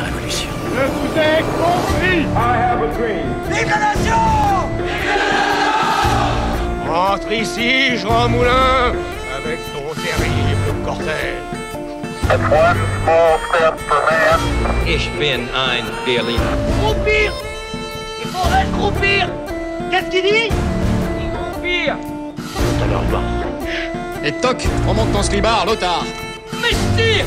une révolution. Je vous ai compris I have a dream. Vive la nation Rentre ici, Jean Moulin, avec ton terrible cortège. One small step for man. Ich bin ein Berliner. Groupir Il faudrait se groupir Qu'est-ce qu'il dit? Groupir Et toc, remonte ton slibard, l'otard Mestir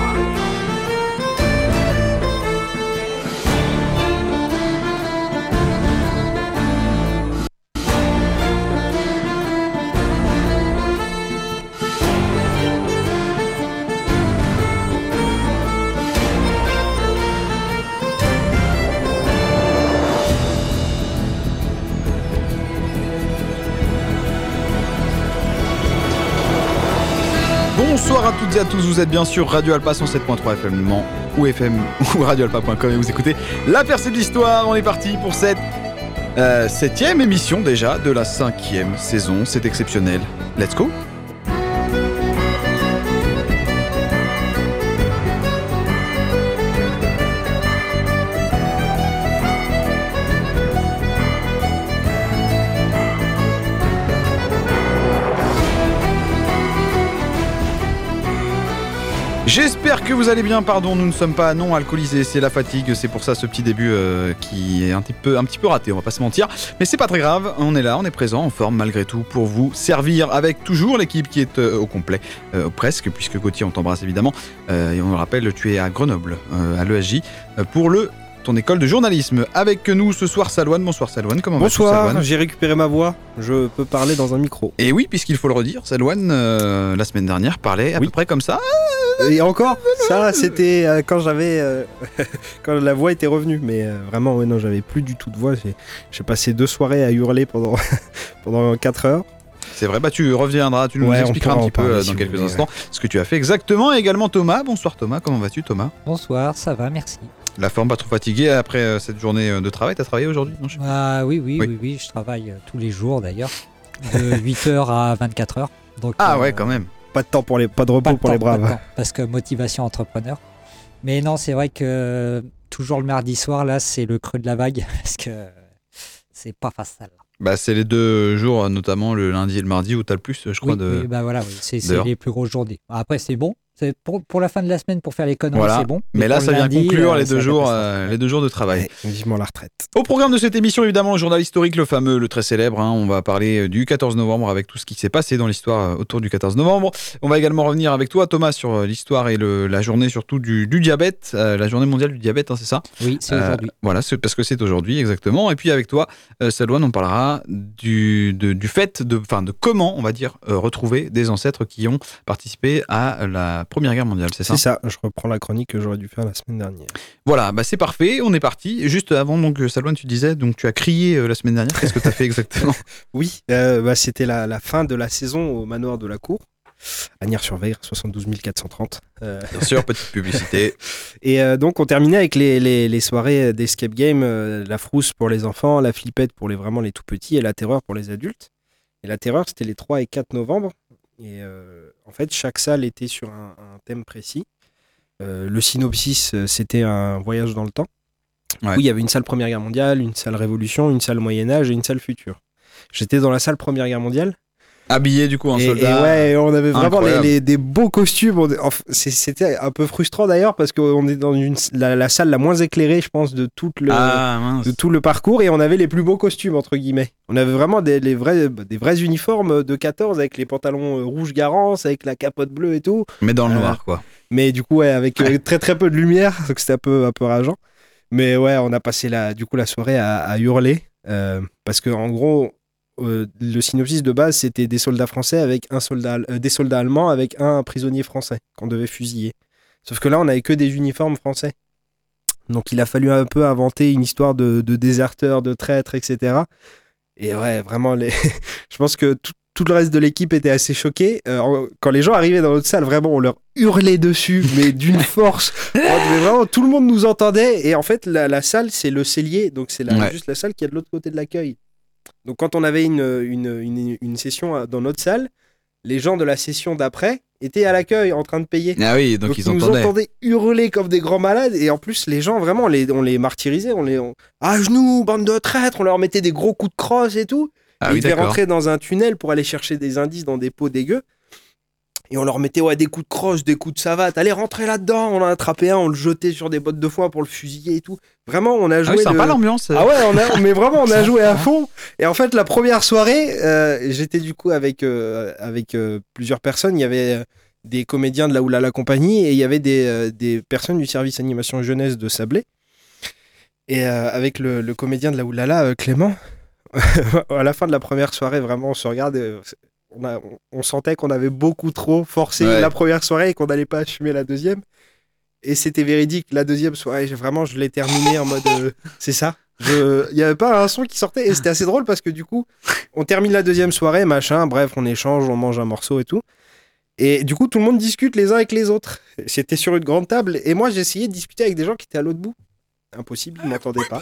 À tous, vous êtes bien sûr Radio Alpa 107.3 FM ou FM ou radioalpa.com et vous écoutez La percée de l'histoire. On est parti pour cette euh, septième émission déjà de la cinquième saison. C'est exceptionnel. Let's go J'espère que vous allez bien. Pardon, nous ne sommes pas non alcoolisés, c'est la fatigue. C'est pour ça ce petit début euh, qui est un petit peu, raté. On va pas se mentir, mais c'est pas très grave. On est là, on est présent, en forme malgré tout pour vous servir avec toujours l'équipe qui est euh, au complet, euh, presque, puisque Gauthier on t'embrasse évidemment. Et on le rappelle, tu es à Grenoble, à l'ESJ, pour le ton école de journalisme. Avec nous ce soir, Salouane. Bonsoir Salouane. Comment vas-tu Bonsoir, Salouane j'ai récupéré ma voix. Je peux parler dans un micro. Et oui, puisqu'il faut le redire, Salouane euh, la semaine dernière parlait à Oui. peu près comme ça. Et encore, ça c'était euh, quand j'avais euh, quand la voix était revenue, mais euh, vraiment ouais, non, j'avais plus du tout de voix. J'ai- passé deux soirées à hurler pendant pendant 4 heures. C'est vrai, bah tu reviendras, tu nous Ouais, expliqueras un petit peu si dans quelques instants ce que tu as fait exactement. Et également Thomas. Bonsoir Thomas, comment vas-tu Thomas? Bonsoir, ça va, merci. La forme pas trop fatiguée après euh, cette journée euh, de travail T'as travaillé aujourd'hui. Ah oui, oui, Oui. oui, oui, je travaille euh, tous les jours d'ailleurs, de 8h à 24h. Donc, Ah euh, ouais, quand même. Pas de temps pour les pas de repos pas de pour temps, les pas de braves. temps, parce que motivation entrepreneur. Mais non, c'est vrai que toujours le mardi soir, là, c'est le creux de la vague, parce que c'est pas facile. Bah c'est les deux jours, notamment le lundi et le mardi où t'as le plus, je crois, Oui, de. oui, bah voilà, oui, c'est les plus grosses journées. Après, c'est bon. Pour, pour la fin de la semaine, pour faire les conneries, Voilà. c'est bon. Mais là, ça vient conclure euh, les deux jours, euh, les deux jours de travail. Ouais, vivement la retraite. Au programme de cette émission, évidemment, le journal historique, le fameux, le très célèbre. hein. on va parler euh, du 14 novembre avec tout ce qui s'est passé dans l'histoire autour du 14 novembre. On va également revenir avec toi, Thomas, sur l'histoire et le- la journée surtout du, du diabète, euh, la journée mondiale du diabète, hein, c'est ça? Oui, c'est Euh, aujourd'hui. Voilà, c'est parce que c'est aujourd'hui, exactement. Et puis avec toi, euh, Salouane, on parlera du, de- du fait de, enfin, de comment, on va dire, euh, retrouver des ancêtres qui ont participé à la Première Guerre mondiale, c'est ça C'est ça, je reprends la chronique que j'aurais dû faire la semaine dernière. Voilà, bah c'est parfait, on est parti. Juste avant, donc, euh, Salouane, tu disais, donc tu as crié euh, la semaine dernière. Qu'est-ce que tu as fait exactement Oui, euh, bah, c'était la, la fin de la saison au manoir de la cour. À Nières-sur-Veire, 72 430. Euh, Bien sûr, petite publicité. Et donc, on terminait avec les, les- les soirées d'escape game, la frousse pour les enfants, la flippette pour les vraiment les tout petits et la terreur pour les adultes. Et la terreur, c'était les 3 et 4 novembre. Et euh, en fait, chaque salle était sur un, un thème précis. Euh, le synopsis, euh, c'était un voyage dans le temps. Ouais. Où il y avait une salle Première Guerre mondiale, une salle Révolution, une salle Moyen Âge et une salle Future. J'étais dans la salle Première Guerre mondiale. Habillé du coup en Et, soldat. et ouais, on avait vraiment les, Incroyable. les- des beaux costumes. C'était un peu frustrant d'ailleurs parce qu'on est dans une, la, la salle la moins éclairée, je pense, de, toute le, Ah de tout le parcours et on avait les plus beaux costumes, entre guillemets. On avait vraiment des, les vrais, des vrais uniformes de 14 avec les pantalons euh, rouge Garance, avec la capote bleue et tout. Mais dans le Euh, noir, quoi. Mais du coup, ouais, avec euh, très très peu de lumière, donc c'était un peu, un peu rageant. Mais ouais, on a passé la, du coup la soirée à, à hurler euh, parce que en gros, euh, le synopsis de base c'était des soldats français avec un soldat, euh, des soldats allemands avec un prisonnier français qu'on devait fusiller. Sauf que là, on n'avait que des uniformes français. Donc il a fallu un peu inventer une histoire de, de déserteurs, de traîtres, etc. Et ouais, vraiment, les... je pense que tout- tout le reste de l'équipe était assez choqué. Euh, quand les gens arrivaient dans notre salle, vraiment, on leur hurlait dessus, mais d'une force. Devait vraiment, tout le monde nous entendait. Et en fait, la, la salle, c'est le cellier. Donc, c'est Ouais. juste la salle qui est de l'autre côté de l'accueil. Donc, quand on avait une, une, une, une session dans notre salle, les gens de la session d'après étaient à l'accueil en train de payer. Ah oui, donc, ils nous entendaient. entendaient hurler comme des grands malades et en plus les gens vraiment on les, on les martyrisait, on les on- à genoux, bande de traîtres, on leur mettait des gros coups de crosse et tout. Ah Et oui, ils devaient rentrer dans un tunnel pour aller chercher des indices dans des pots dégueux. Et on leur mettait ouais, des coups de crosse, des coups de savate. Allez, rentrez là-dedans. On en a attrapé un, on le jetait sur des bottes de foin pour le fusiller et tout. Vraiment, on a Ah joué. oui, sympa l'ambiance. ah ouais, on a, mais vraiment, on a joué à fond. Et en fait, la première soirée, euh, j'étais du coup avec, euh, avec euh, plusieurs personnes. Il y avait des comédiens de la Oulala Compagnie et il y avait des, des personnes du service animation jeunesse de Sablé. Et avec le, le comédien de la Oulala, Clément, à la fin de la première soirée, vraiment, on se regarde. et, on, a, on, on sentait qu'on avait beaucoup trop forcé Ouais. la première soirée et qu'on n'allait pas assumer la deuxième. Et c'était véridique. La deuxième soirée, vraiment, je l'ai terminée en mode. euh, c'est ça. Il n'y avait pas un son qui sortait. Et c'était assez drôle parce que du coup, on termine la deuxième soirée, machin. Bref, on échange, on mange un morceau et tout. Et du coup, tout le monde discute les uns avec les autres. C'était sur une grande table. Et moi, j'essayais de discuter avec des gens qui étaient à l'autre bout. Impossible, ils m'entendaient pas.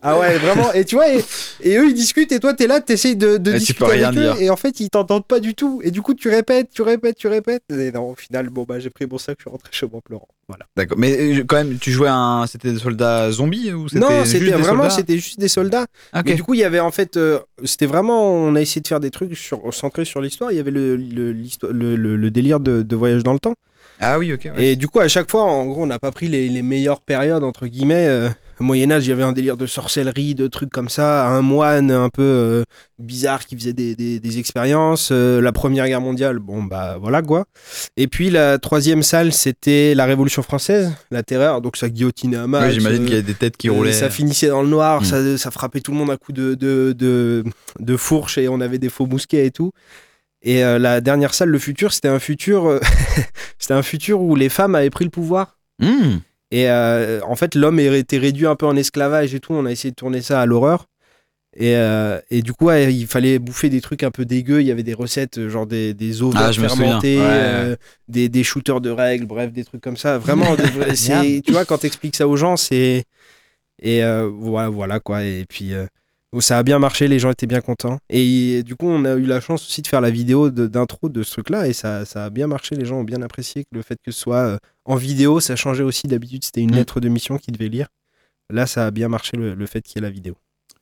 Ah ouais, vraiment. Et tu vois, et, et eux, ils discutent, et toi, t'es là, t'essayes de, de Et tu discuter peux rien avec eux, dire. et en fait, ils t'entendent pas du tout. Et du coup, tu répètes, tu répètes, tu répètes. Et non, au final, bon, bah, j'ai pris mon sac, je suis rentré chez moi en pleurant. Voilà. D'accord. Mais euh, quand même, tu jouais un. C'était des soldats zombies ou c'était Non, c'était vraiment, c'était juste des soldats. Ok. Mais du coup, il y avait en fait, euh, c'était vraiment, on a essayé de faire des trucs sur, centrés sur l'histoire. Il y avait le, le, le, le- le délire de, de voyage dans le temps. Ah oui, ok. ouais. Et du coup, à chaque fois, en gros, on n'a pas pris les, les meilleures périodes, entre guillemets. Euh, au Moyen-Âge, il y avait un délire de sorcellerie, de trucs comme ça. Un moine un peu euh, bizarre qui faisait des, des, des expériences. Euh, la Première Guerre mondiale, bon, bah voilà quoi. Et puis, la troisième salle, c'était la Révolution française, la terreur. Donc, ça guillotinait à. Ouais, J'imagine euh, qu'il y a des têtes qui euh, roulaient. Ça finissait dans le noir, Mm. ça, ça frappait tout le monde à coups de, de, de, de fourche et on avait des faux mousquets et tout. Et euh, la dernière salle, le futur, c'était un futur, euh, c'était un futur où les femmes avaient pris le pouvoir. Hmm. Et euh, en fait, l'homme était réduit un peu en esclavage et tout. On a essayé de tourner ça à l'horreur. Et, euh, et du coup, ouais, il fallait bouffer des trucs un peu dégueux. Il y avait des recettes, genre des, des ovaires Ah, fermentés, Ouais. euh, des, des shooters de règles, bref, des trucs comme ça. Vraiment, tu vois, quand t'expliques ça aux gens, c'est. Et euh, voilà, voilà quoi. Et puis, ça a bien marché, les gens étaient bien contents. Et du coup, on a eu la chance aussi de faire la vidéo d'intro de, ce truc-là. Et ça, ça a bien marché, les gens ont bien apprécié que le fait que ce soit euh, en vidéo, ça changeait aussi d'habitude. C'était une Mm. lettre de mission qu'ils devaient lire. Là, ça a bien marché le, le fait qu'il y ait la vidéo.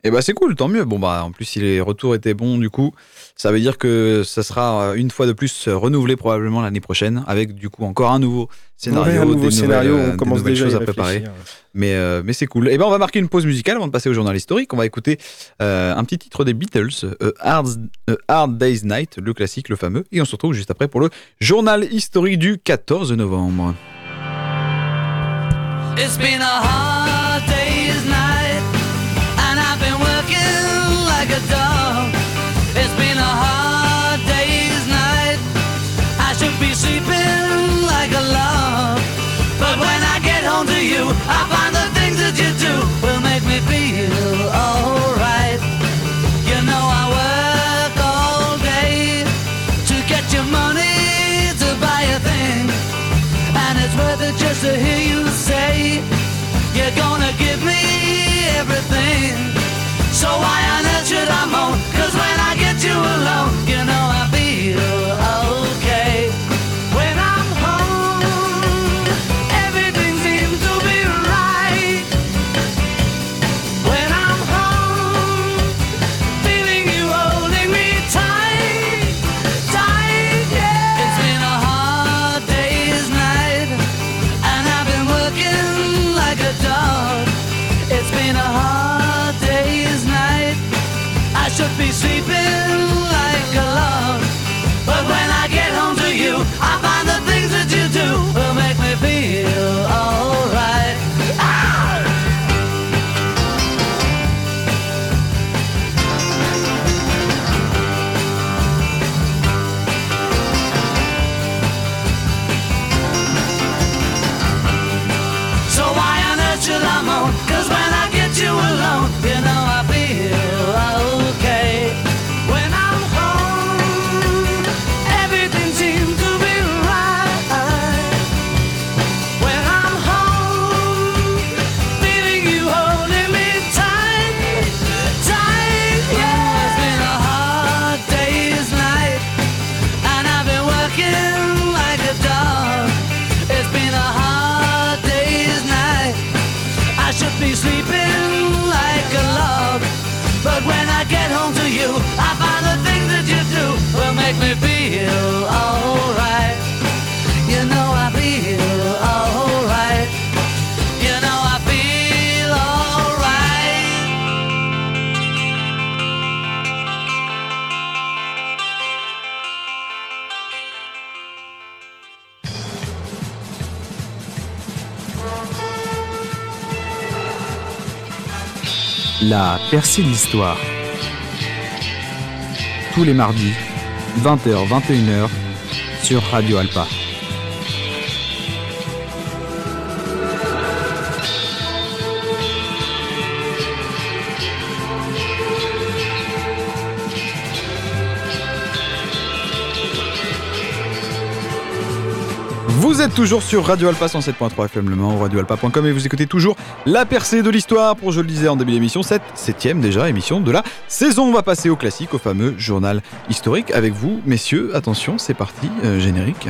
Et bah c'est cool, tant mieux. Bon bah en plus si les retours étaient bons du coup, ça veut dire que ça sera euh, une fois de plus euh, renouvelé probablement l'année prochaine avec du coup encore un nouveau scénario, Ouais, un nouveau des nouvelles, scénario, euh, on commence déjà choses à préparer. Mais euh, mais c'est cool. Et ben on va marquer une pause musicale avant de passer au journal historique. On va écouter euh, un petit titre des Beatles, euh, Hard, euh, Hard Day's Night, le classique, le fameux. Et on se retrouve juste après pour le journal historique du 14 novembre. It's been a hard So why La percée de l'histoire. Tous les mardis, 20h, 21h, sur Radio Alpa. Vous êtes toujours sur Radio Alpha 107.3 FM Le Mans, radioalpa.com et vous écoutez toujours la percée de l'histoire pour, je le disais en début d'émission, cette septième déjà émission de la saison. On va passer au classique, au fameux journal historique avec vous, messieurs. Attention, c'est parti, euh, générique.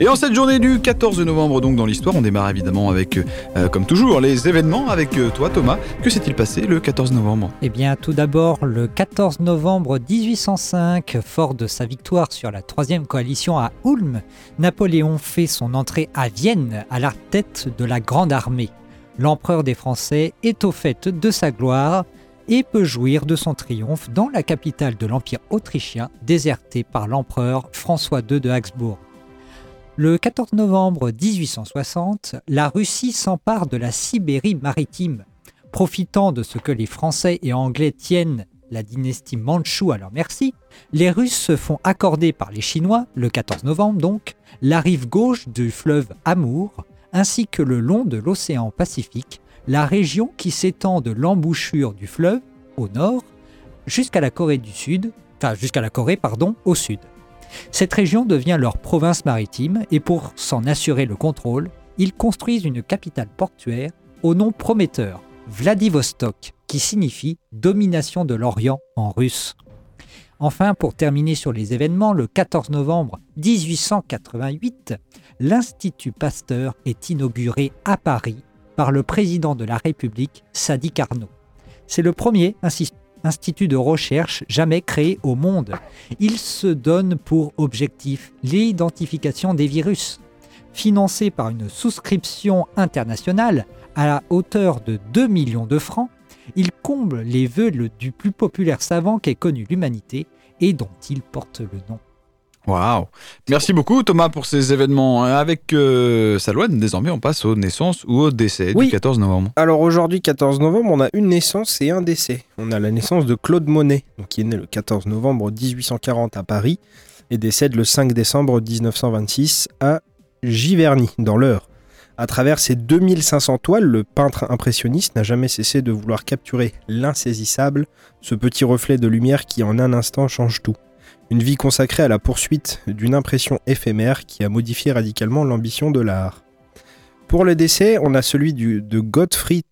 Et en cette journée du 14 novembre, donc dans l'histoire, on démarre évidemment avec, euh, comme toujours, les événements avec euh, toi, Thomas. Que s'est-il passé le 14 novembre? Eh bien, tout d'abord, le 14 novembre 1805, fort de sa victoire sur la troisième coalition à Ulm, Napoléon fait son entrée à Vienne à la tête de la Grande Armée. L'empereur des Français est au fait de sa gloire et peut jouir de son triomphe dans la capitale de l'Empire autrichien, désertée par l'empereur François II de Habsbourg. Le 14 novembre 1860, la Russie s'empare de la Sibérie maritime. Profitant de ce que les Français et Anglais tiennent la dynastie mandchoue à leur merci, les Russes se font accorder par les Chinois, le 14 novembre donc, la rive gauche du fleuve Amour, ainsi que le long de l'océan Pacifique, la région qui s'étend de l'embouchure du fleuve, au nord, jusqu'à la Corée du Sud, enfin jusqu'à la Corée, pardon, au sud. Cette région devient leur province maritime et pour s'en assurer le contrôle, ils construisent une capitale portuaire au nom prometteur, Vladivostok, qui signifie domination de l'Orient en russe. Enfin, pour terminer sur les événements, le 14 novembre 1888, l'Institut Pasteur est inauguré à Paris par le président de la République, Sadi Carnot. C'est le premier insi- institut de recherche jamais créé au monde. Il se donne pour objectif l'identification des virus. Financé par une souscription internationale à la hauteur de 2 millions de francs, il comble les vœux du plus populaire savant qu'ait connu l'humanité et dont il porte le nom. Waouh Merci beaucoup Thomas pour ces événements. Avec euh, Salouane, désormais on passe aux naissances ou aux décès Oui. du 14 novembre. Alors aujourd'hui, 14 novembre, on a une naissance et un décès. On a la naissance de Claude Monet, donc qui est né le 14 novembre 1840 à Paris et décède le 5 décembre 1926 à Giverny, dans l'Eure. À travers ses 2500 toiles, le peintre impressionniste n'a jamais cessé de vouloir capturer l'insaisissable, ce petit reflet de lumière qui en un instant change tout. Une vie consacrée à la poursuite d'une impression éphémère qui a modifié radicalement l'ambition de l'art. Pour le décès, on a celui du, de Gottfried,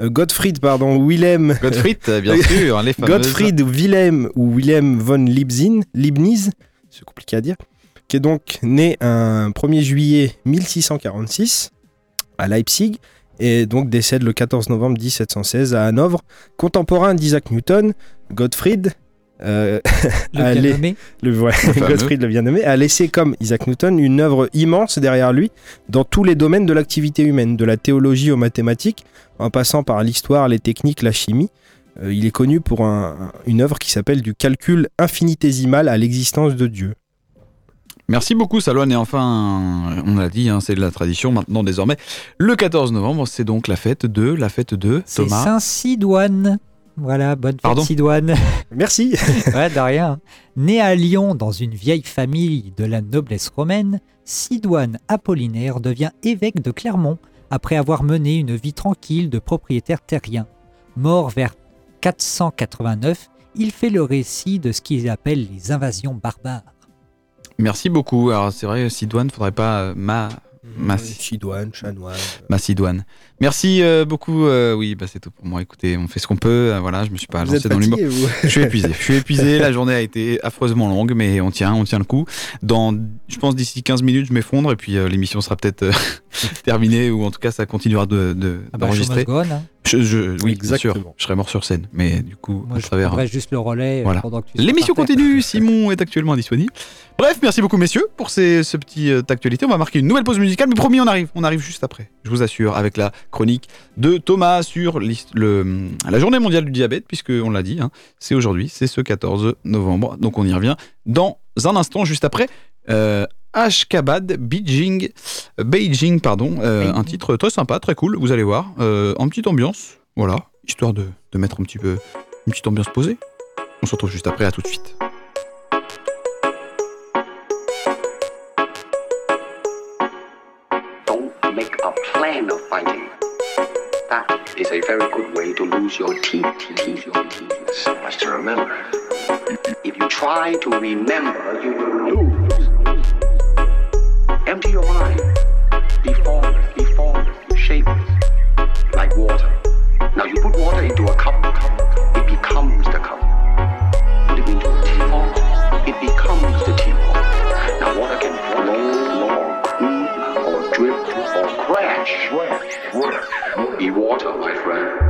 euh, Gottfried pardon, Wilhelm, Gottfried, bien sûr, les fameuses... Gottfried Wilhelm ou Wilhelm von Leibniz, Leibniz, c'est compliqué à dire, qui est donc né un 1er juillet 1646 à Leipzig et donc décède le 14 novembre 1716 à Hanovre, contemporain d'Isaac Newton, Gottfried euh, Le a bien nommé. le. Gottfried le bien nommé, a laissé comme Isaac Newton une œuvre immense derrière lui dans tous les domaines de l'activité humaine, de la théologie aux mathématiques, en passant par l'histoire, les techniques, la chimie. Euh, il est connu pour un- une œuvre qui s'appelle du calcul infinitésimal à l'existence de Dieu. Merci beaucoup Salouane et enfin, on l'a dit, hein, c'est de la tradition maintenant désormais. Le 14 novembre, c'est donc la fête de, la fête de C'est Thomas. Saint-Sidoine. Voilà, bonne fête Pardon Sidoine. Merci. ouais, de rien. Né à Lyon dans une vieille famille de la noblesse romaine, Sidoine Apollinaire devient évêque de Clermont après avoir mené une vie tranquille de propriétaire terrien. Mort vers 489, il fait le récit de ce qu'il appelle les invasions barbares. Merci beaucoup. Alors c'est vrai, Sidoine, faudrait pas euh, ma ma, Sidoine, chanoine. ma Sidoine. Merci euh, beaucoup. euh, oui, bah, c'est tout pour moi. Écoutez, on fait ce qu'on peut. euh, voilà, je me suis pas Vous lancé dans l'humour. Je suis épuisé. Je suis épuisé. La journée a été affreusement longue, mais on tient, on tient le coup. Dans, je pense d'ici 15 minutes, je m'effondre et puis euh, l'émission sera peut-être euh, terminée ou en tout cas ça continuera de, de- Ah bah, d'enregistrer. go on, hein. Je, je- oui, bien sûr, Exactement. je serais mort sur scène, mais du coup, Moi, à je travers. juste le relais euh, Voilà. pendant que tu L'émission continue, Simon est actuellement disponible. Bref, merci beaucoup messieurs pour ces, ce petit euh, actualité. On va marquer une nouvelle pause musicale, mais promis, on arrive, on arrive juste après. Je vous assure, avec la chronique de Thomas sur le, la journée mondiale du diabète, puisque on l'a dit, hein, c'est aujourd'hui, c'est ce 14 novembre. Donc on y revient dans un instant, juste après. Euh, Ashkabad, Beijing, Beijing, pardon, euh, un titre très sympa, très cool, vous allez voir, euh, en petite ambiance, voilà, histoire de, de mettre un petit peu une petite ambiance posée. On se retrouve juste après, à tout de suite. Don't make a plan of fighting. That is a very good way to lose your teeth. teeth, your teeth. So much to remember. If you try to remember, you will lose. Empty your mind. Be formless, be formless, shapeless, like water. Now you put water into a cup, it becomes the cup. Put it into a teapot, it becomes the teapot. Now water can flow or creep or drip or crash. Be water, my friend.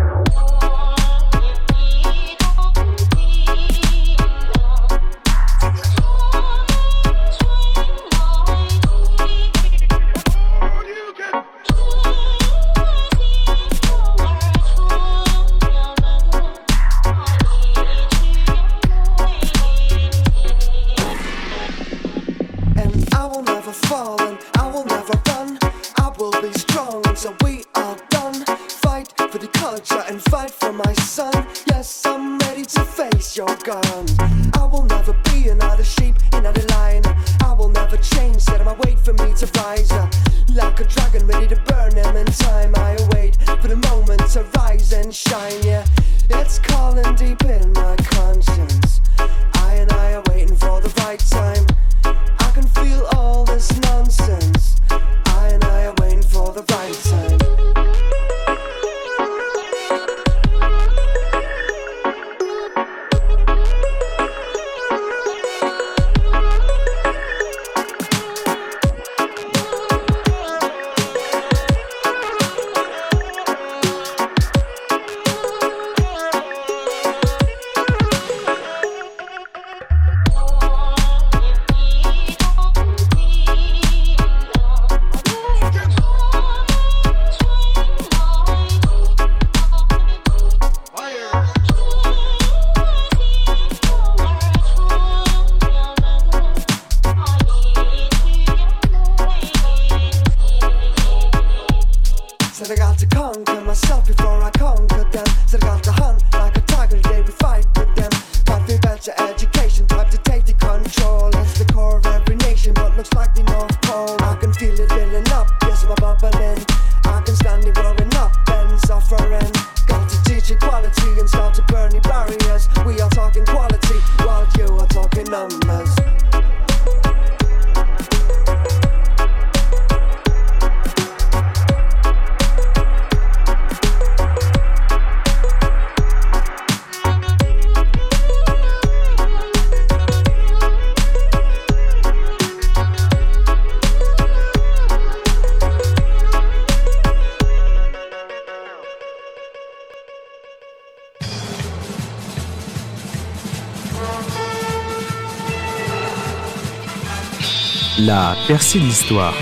La percée de l'histoire.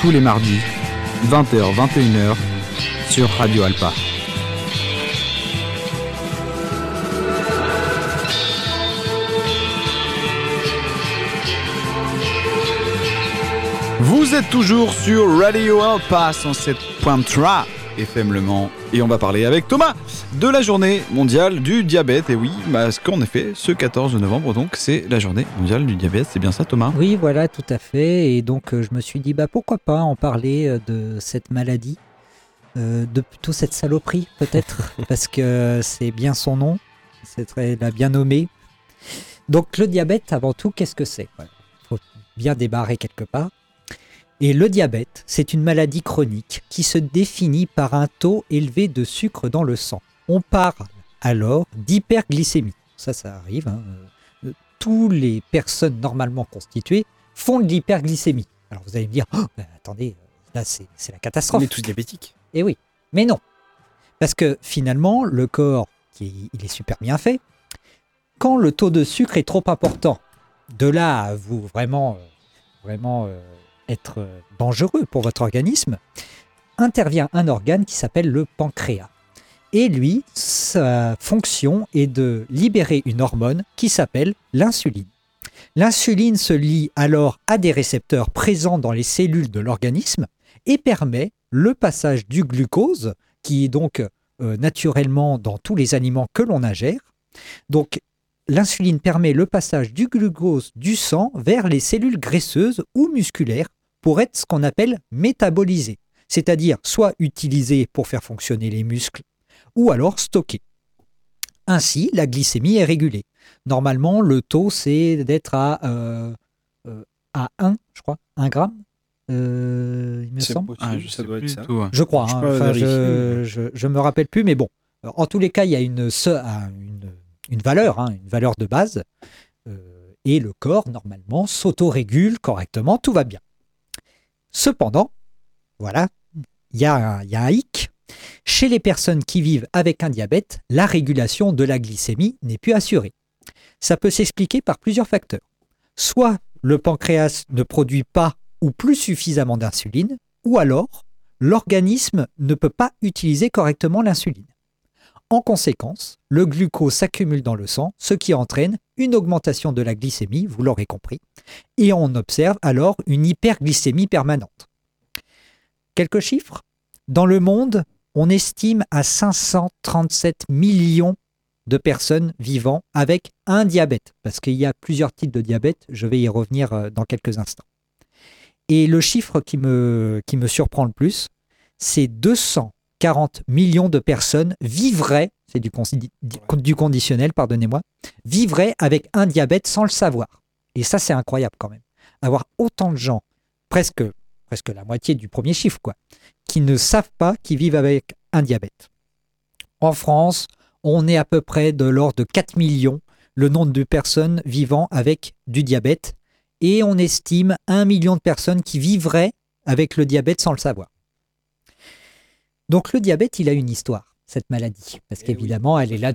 Tous les mardis, 20h-21h, sur Radio Alpa. Vous êtes toujours sur Radio Alpha 107.3 FM Le Mans et on va parler avec Thomas de la journée mondiale du diabète. Et oui, parce qu'en effet, ce 14 novembre, donc, c'est la journée mondiale du diabète. C'est bien ça, Thomas? Oui, voilà, tout à fait. Et donc, euh, je me suis dit, bah, pourquoi pas en parler euh, de cette maladie, euh, de plutôt cette saloperie, peut-être, parce que c'est bien son nom, c'est très l'a bien nommé. Donc, le diabète, avant tout, qu'est-ce que c'est? Il faut bien débarrer quelque part. Et le diabète, c'est une maladie chronique qui se définit par un taux élevé de sucre dans le sang. On parle alors d'hyperglycémie. Ça, ça arrive. hein. Euh, Tous les personnes normalement constituées font de l'hyperglycémie. Alors vous allez me dire, Oh, ben, attendez, euh, là c'est la catastrophe. On est tous diabétiques. Et oui. Mais non. Parce que finalement, le corps, qui, il est super bien fait, quand le taux de sucre est trop important, de là à vous vraiment, euh, vraiment euh, être euh, dangereux pour votre organisme, intervient un organe qui s'appelle le pancréas. Et lui, sa fonction est de libérer une hormone qui s'appelle l'insuline. L'insuline se lie alors à des récepteurs présents dans les cellules de l'organisme et permet le passage du glucose, qui est donc euh, naturellement dans tous les aliments que l'on ingère. Donc l'insuline permet le passage du glucose du sang vers les cellules graisseuses ou musculaires pour être ce qu'on appelle métabolisé, c'est-à-dire soit utilisé pour faire fonctionner les muscles ou alors stocké. Ainsi, la glycémie est régulée. Normalement, le taux, c'est d'être à, euh, euh, à 1, je crois, 1 gramme, euh, il me semble. possible, Ah, je ça sais doit être plus ça. du tout, ouais. Je crois. Je hein. pas Enfin, je, je, je me rappelle plus, mais bon. En tous les cas, il y a une, une, une valeur, hein, une valeur de base, euh, et le corps, normalement, s'autorégule correctement, tout va bien. Cependant, voilà, il y, a un- il y a un hic. Chez les personnes qui vivent avec un diabète, la régulation de la glycémie n'est plus assurée. Ça peut s'expliquer par plusieurs facteurs. Soit le pancréas ne produit pas ou plus suffisamment d'insuline, ou alors l'organisme ne peut pas utiliser correctement l'insuline. En conséquence, le glucose s'accumule dans le sang, ce qui entraîne une augmentation de la glycémie, vous l'aurez compris, et on observe alors une hyperglycémie permanente. Quelques chiffres Dans le monde, on estime à 537 millions de personnes vivant avec un diabète, parce qu'il y a plusieurs types de diabète, je vais y revenir euh, dans quelques instants. Et le chiffre qui me, qui me surprend le plus, c'est 240 millions de personnes vivraient, c'est du, du conditionnel, pardonnez-moi, vivraient avec un diabète sans le savoir. Et ça, c'est incroyable quand même. Avoir autant de gens, presque, presque la moitié du premier chiffre, quoi, qui ne savent pas qu'ils vivent avec un diabète. En France, on est à peu près de l'ordre de 4 millions le nombre de personnes vivant avec du diabète et on estime 1 million de personnes qui vivraient avec le diabète sans le savoir. Donc le diabète, il a une histoire, cette maladie, parce qu'évidemment, elle, est là,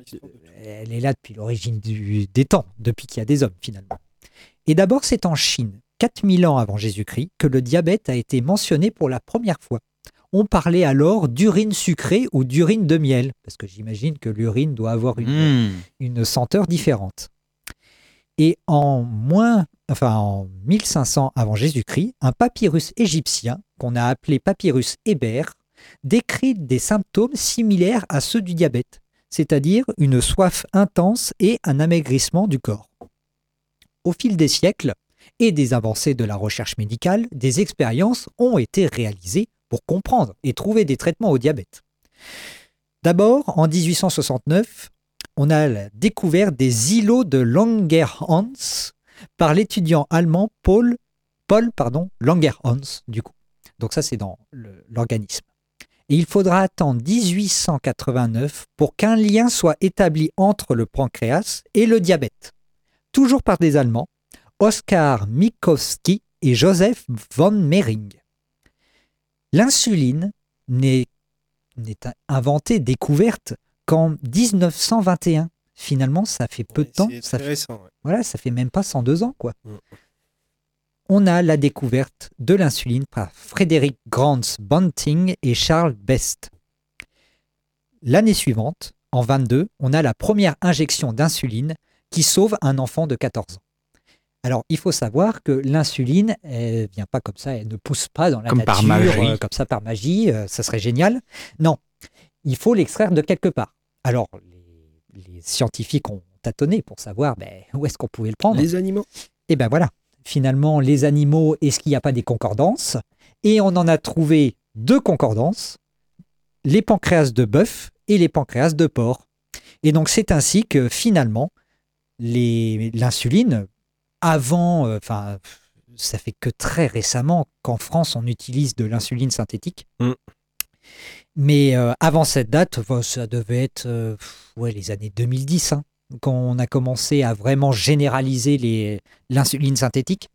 elle est là depuis l'origine des temps, depuis qu'il y a des hommes finalement. Et d'abord, c'est en Chine, 4000 ans avant Jésus-Christ, que le diabète a été mentionné pour la première fois. On parlait alors d'urine sucrée ou d'urine de miel, parce que j'imagine que l'urine doit avoir une, Mmh. une senteur différente. Et en moins, enfin en 1500 avant Jésus-Christ, un papyrus égyptien qu'on a appelé papyrus Hébert décrit des symptômes similaires à ceux du diabète, c'est-à-dire une soif intense et un amaigrissement du corps. Au fil des siècles et des avancées de la recherche médicale, des expériences ont été réalisées pour comprendre et trouver des traitements au diabète. D'abord, en 1869, on a la découverte des îlots de Langerhans par l'étudiant allemand Paul, Paul pardon, Langerhans, du coup. Donc ça, c'est dans l'organisme. Et il faudra attendre 1889 pour qu'un lien soit établi entre le pancréas et le diabète. Toujours par des Allemands, Oskar Mikowski et Joseph von Mering. L'insuline n'est inventée, découverte qu'en 1921. Finalement, ça fait peu de temps. Ça fait, ouais. voilà, ça fait même pas 102 ans, quoi. Mm. On a la découverte de l'insuline par Frédéric Grants Banting et Charles Best. L'année suivante, en 22, on a la première injection d'insuline qui sauve un enfant de 14 ans. Alors, il faut savoir que l'insuline, elle vient pas comme ça, elle ne pousse pas dans la Comme nature, par magie. euh, comme ça par magie, euh, ça serait génial. Non, il faut l'extraire de quelque part. Alors, les, les scientifiques ont tâtonné pour savoir ben, où est-ce qu'on pouvait le prendre. Les animaux. Et ben voilà, finalement, les animaux, est-ce qu'il n'y a pas des concordances? Et on en a trouvé deux concordances, les pancréas de bœuf et les pancréas de porc. Et donc c'est ainsi que finalement, l'insuline, avant, euh, enfin, ça fait que très récemment qu'en France on utilise de l'insuline synthétique. Mm. Mais euh, avant cette date, ça devait être euh, ouais, les années 2010, hein, quand on a commencé à vraiment généraliser l'insuline synthétique.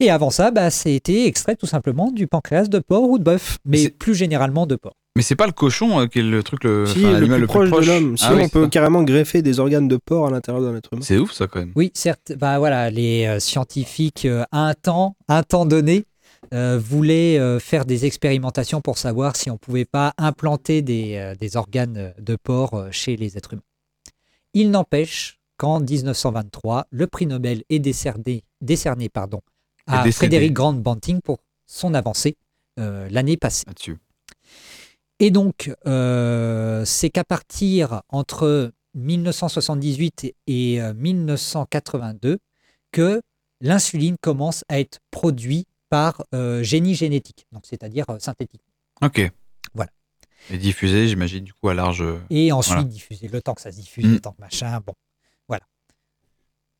Et avant ça, bah, c'était extrait tout simplement du pancréas de porc ou de bœuf, mais plus généralement de porc. Mais c'est pas le cochon euh, qui est le truc le, Si, le plus proche, de l'homme. Ah Sinon, oui, on c'est peut ça. carrément greffer des organes de porc à l'intérieur d'un être humain. C'est ouf ça quand même. Oui, certes. Bah voilà, les euh, scientifiques euh, à un temps, à un temps donné, euh, voulaient euh, faire des expérimentations pour savoir si on pouvait pas implanter des, euh, des organes de porc euh, chez les êtres humains. Il n'empêche qu'en 1923, le prix Nobel est décerné, décerné pardon, à. Frédéric Grant Banting pour son avancée euh, l'année passée. Là-dessus. Et donc, euh, c'est qu'à partir entre 1978 et euh, 1982 que l'insuline commence à être produite par euh, génie génétique, donc c'est-à-dire euh, synthétique. Ok. Voilà. Et diffusé, j'imagine, du coup, à large. Et ensuite Voilà. diffuser, le temps que ça se diffuse, Mm. le temps que machin, bon, voilà.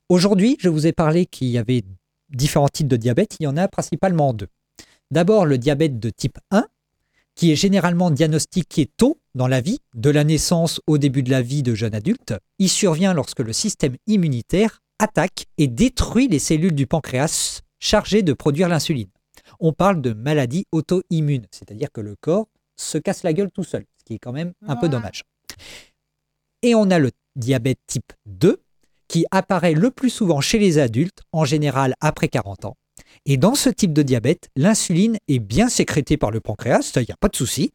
Aujourd'hui, je vous ai parlé qu'il y avait différents types de diabète, il y en a principalement deux. D'abord, le diabète de type 1, qui est généralement diagnostiqué tôt dans la vie, de la naissance au début de la vie de jeunes adultes. Il survient lorsque le système immunitaire attaque et détruit les cellules du pancréas chargées de produire l'insuline. On parle de maladie auto-immune, c'est-à-dire que le corps se casse la gueule tout seul, ce qui est quand même un peu dommage. Et on a le diabète type 2, qui apparaît le plus souvent chez les adultes, en général après 40 ans. Et dans ce type de diabète, l'insuline est bien sécrétée par le pancréas, ça, il n'y a pas de souci,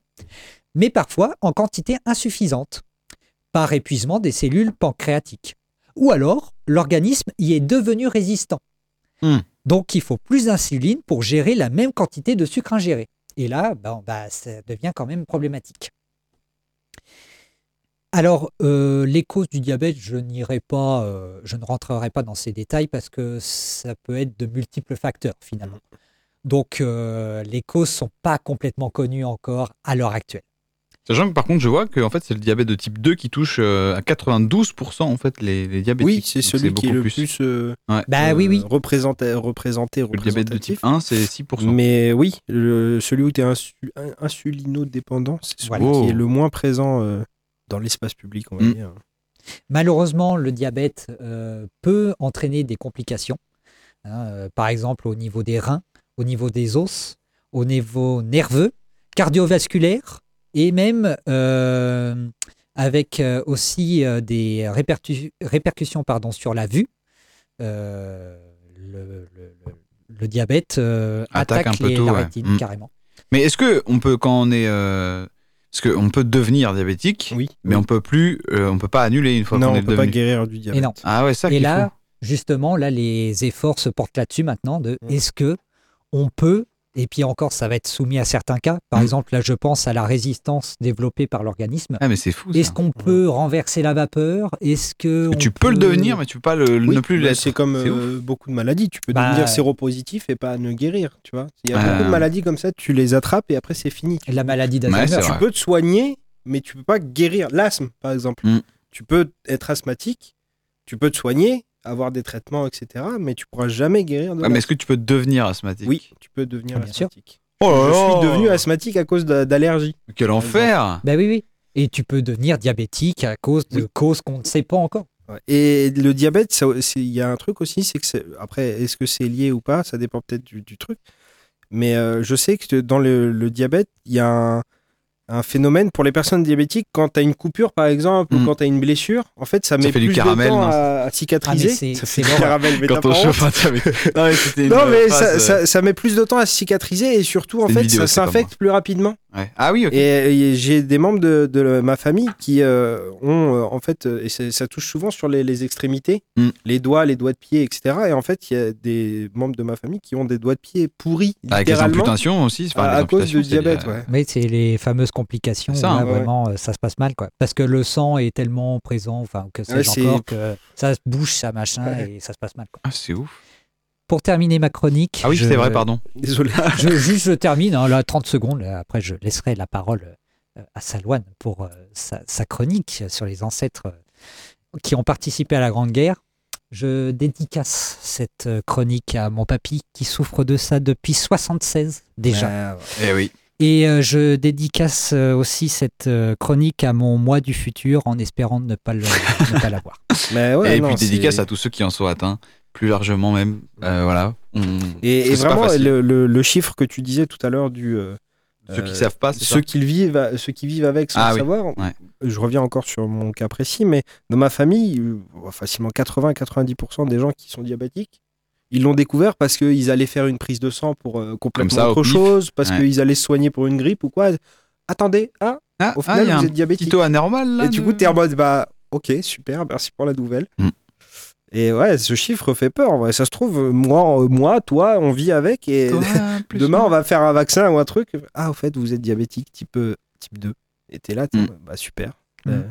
mais parfois en quantité insuffisante, par épuisement des cellules pancréatiques. Ou alors, l'organisme y est devenu résistant. Hmm. Donc, il faut plus d'insuline pour gérer la même quantité de sucre ingéré. Et là, bah, ça devient quand même problématique. Alors, euh, les causes du diabète, je n'irai pas, euh, je ne rentrerai pas dans ces détails parce que ça peut être de multiples facteurs finalement. Donc, euh, les causes sont pas complètement connues encore à l'heure actuelle. Sachant que par contre, je vois que en fait, c'est le diabète de type 2 qui touche euh, à 92% en fait les, les diabétiques. Oui, c'est celui qui est le plus, euh, Ouais. Bah oui, oui. représenté, représenté, Le diabète de représentatif. type 1, c'est 6%. Mais oui, le- celui où tu es insu- in- insulinodépendant, c'est celui Voilà. qui est le moins présent euh, dans l'espace public, on va Mm. dire. Malheureusement, le diabète euh, peut entraîner des complications, hein, euh, par exemple au niveau des reins, au niveau des os, au niveau nerveux, cardiovasculaire et même euh, avec euh, aussi euh, des répercu- répercussions pardon, sur la vue. Euh, le, le- le- le diabète euh, Attaque attaque, un peu les, tout, la ouais. rétine Mm. carrément. Mais est-ce que on peut quand on est est-ce qu'on peut devenir diabétique Oui. mais on peut plus euh, on peut pas annuler une fois non, qu'on on est peut pas devenu. guérir du diabète. Et non. Ah ouais, ça Et là, faut. justement, là, les efforts se portent là-dessus maintenant de Mm. est-ce que on peut, et puis encore, ça va être soumis à certains cas. Par Mm. exemple, là, je pense à la résistance développée par l'organisme. Ah mais c'est fou ça. Est-ce qu'on peut renverser la vapeur? Est-ce que tu peux le devenir mais tu peux pas le, Oui, ne plus bah, l'être. c'est comme euh, beaucoup de maladies. Tu peux Bah, devenir séropositif et pas ne guérir. Tu vois, il y a beaucoup de maladies comme ça. Tu les attrapes et après c'est fini. La maladie d'Alzheimer. tu peux te soigner, mais tu peux pas guérir. L'asthme, par exemple. Mm. Tu peux être asthmatique, tu peux te soigner, avoir des traitements, etc. Mais tu pourras jamais guérir de Ah, mais est-ce que tu peux devenir asthmatique Oui, tu peux devenir Ah, asthmatique. Oh là Je suis devenu asthmatique à cause d'a- d'allergies. Quel enfer Ben oui, oui. Et tu peux devenir diabétique à cause de Oui. causes qu'on ne sait pas encore. Et le diabète, il y a un truc aussi, c'est que après, est-ce que c'est lié ou pas Ça dépend peut-être du, du truc. Mais euh, je sais que dans le, le diabète, il y a un, un phénomène pour les personnes diabétiques quand tu as une coupure par exemple Mm. ou quand tu as une blessure, en fait ça, met fait du plus caramel, de temps à, à cicatriser. Ah, mais ça fait du caramel, mais Quand on chauffe Non mais Non mais ça, euh, ça- ça met plus de temps à cicatriser et surtout en fait vidéo, ça s'infecte plus rapidement. ouais. Ah oui, OK. Et, et j'ai des membres de, de ma famille qui euh, ont, euh, en fait, et ça touche souvent sur les, les extrémités, Mm. les doigts, les doigts de pied, etc. Et en fait, il y a des membres de ma famille qui ont des doigts de pied pourris, Avec les amputations aussi, enfin, à, les à cause c'est diabète. Ouais. Mais c'est les fameuses complications. Ça, là, hein, ouais. vraiment, euh, ça se passe mal. Quoi. Parce que le sang est tellement présent, enfin, que Ouais, sais-je c'est- encore, que ça bouge, ça machin, Ouais. et ça se passe mal. Quoi. Ah, c'est ouf. Pour terminer ma chronique. Ah oui, c'est vrai, pardon. Désolé. Je, juste, je termine, hein, là, 30 secondes. là, après, je laisserai la parole euh, à Salouane pour euh, sa, sa chronique sur les ancêtres euh, qui ont participé à la Grande Guerre. Je dédicace cette chronique à mon papy qui souffre de ça depuis 76 déjà. Eh oui. Et euh, je dédicace euh, aussi cette euh, chronique à mon moi du futur en espérant ne pas ne l'avoir. Ouais, et non, puis dédicace à tous ceux qui en sont atteints, plus largement même. Euh, voilà. On- Et, vraiment, le, le- le chiffre que tu disais tout à l'heure du, euh, Ceux qui Euh, savent pas, ceux qui vivent, ceux qui vivent avec sans Ah le oui, savoir. ouais. Je reviens encore sur mon cas précis, mais dans ma famille, facilement 80-90% des gens qui sont diabétiques, ils l'ont découvert parce qu'ils allaient faire une prise de sang pour euh, complètement ça, au autre chose, parce Ouais. qu'ils allaient se soigner pour une grippe ou quoi. Attendez, ah, Ah, au ah, final, il y a vous un êtes diabétique. taux anormal là. Et du de- coup, t'es en mode, bah, ok, super, merci pour la nouvelle. Mm. Et ouais, ce chiffre fait peur. en vrai. Ça se trouve, moi, moi, toi, on vit avec et Toi, demain, on va faire un vaccin ou un truc. Ah, au fait, vous êtes diabétique type, euh, type 2. Et t'es là, t'es Mm. bah super. Mm. Euh,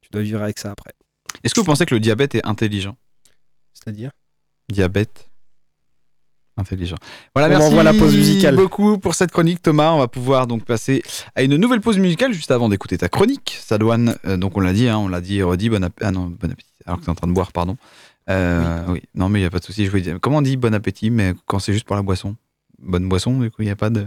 tu dois vivre avec ça après. Est-ce que vous pensez que le diabète est intelligent? C'est-à-dire? Diabète intelligent. Voilà, On merci la pause musicale. beaucoup pour cette chronique, Thomas. On va pouvoir donc passer à une nouvelle pause musicale juste avant d'écouter ta chronique, Sadouane. Euh, donc on l'a dit, hein, on l'a dit, redit, bon appétit. Ah non, bon appétit. Alors que t'es en train de boire, pardon. Euh, oui. non mais il y a pas de souci. Je voulais dire, comment on dit bon appétit, mais quand c'est juste pour la boisson, bonne boisson, du coup il y a pas de.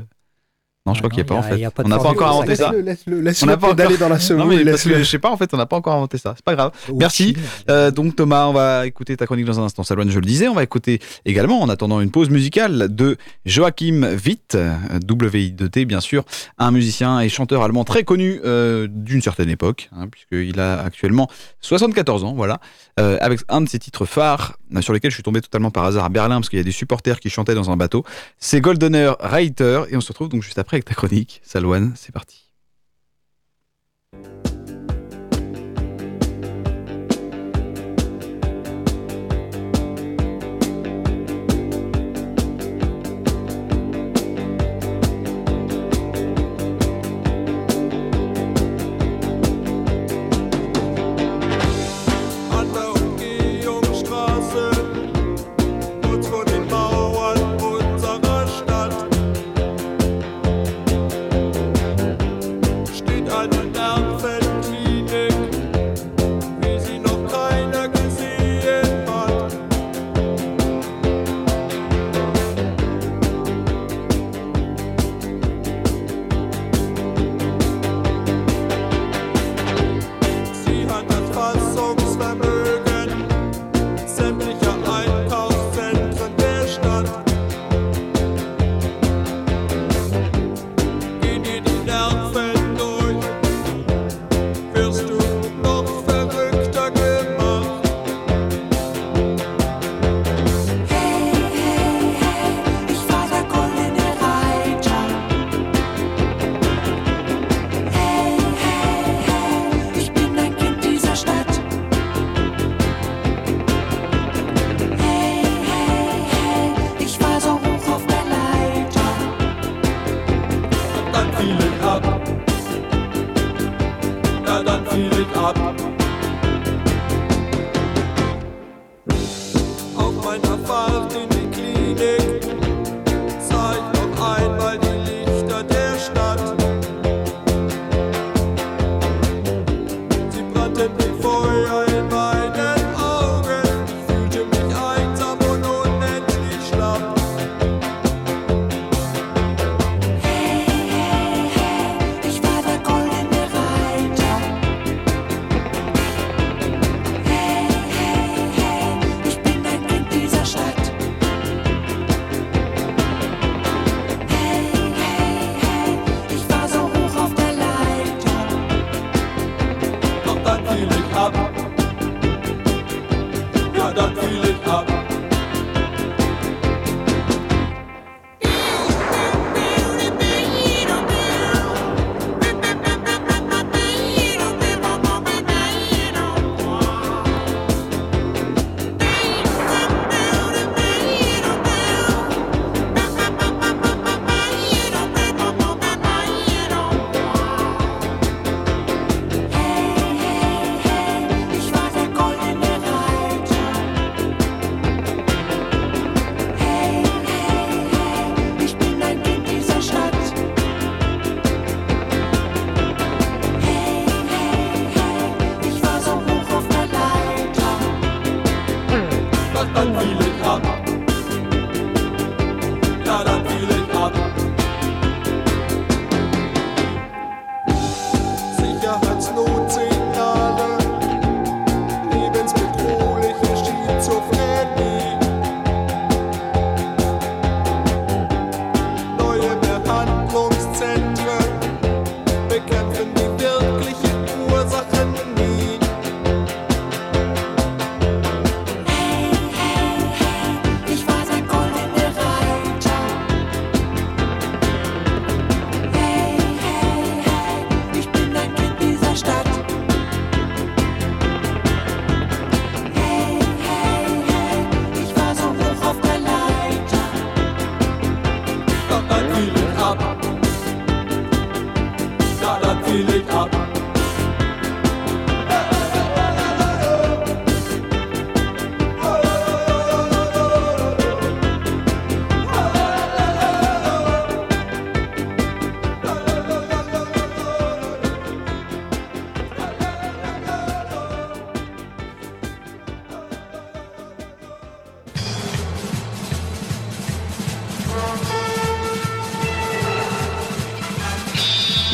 Non, je crois non, qu'il n'y a pas en fait. on n'a pas encore inventé ça. Laisse-le, On laisse-le n'a pas pédaler encore- dans la Non semoule. mais parce laisse-le. que je sais pas en fait, on n'a pas encore inventé ça. C'est pas grave. Merci. Euh, donc Thomas, on va écouter ta chronique dans un instant. Salouane, je le disais, on va écouter également, en attendant une pause musicale, de Joachim Witt, W-I-T bien sûr, un musicien et chanteur allemand très connu euh, d'une certaine époque, hein, puisqu'il a actuellement 74 ans, voilà, euh, avec un de ses titres phares, sur lesquels je suis tombé totalement par hasard à Berlin, parce qu'il y a des supporters qui chantaient dans un bateau. C'est Goldener Reiter, et on se retrouve donc juste après avec ta chronique. Salouane, c'est parti.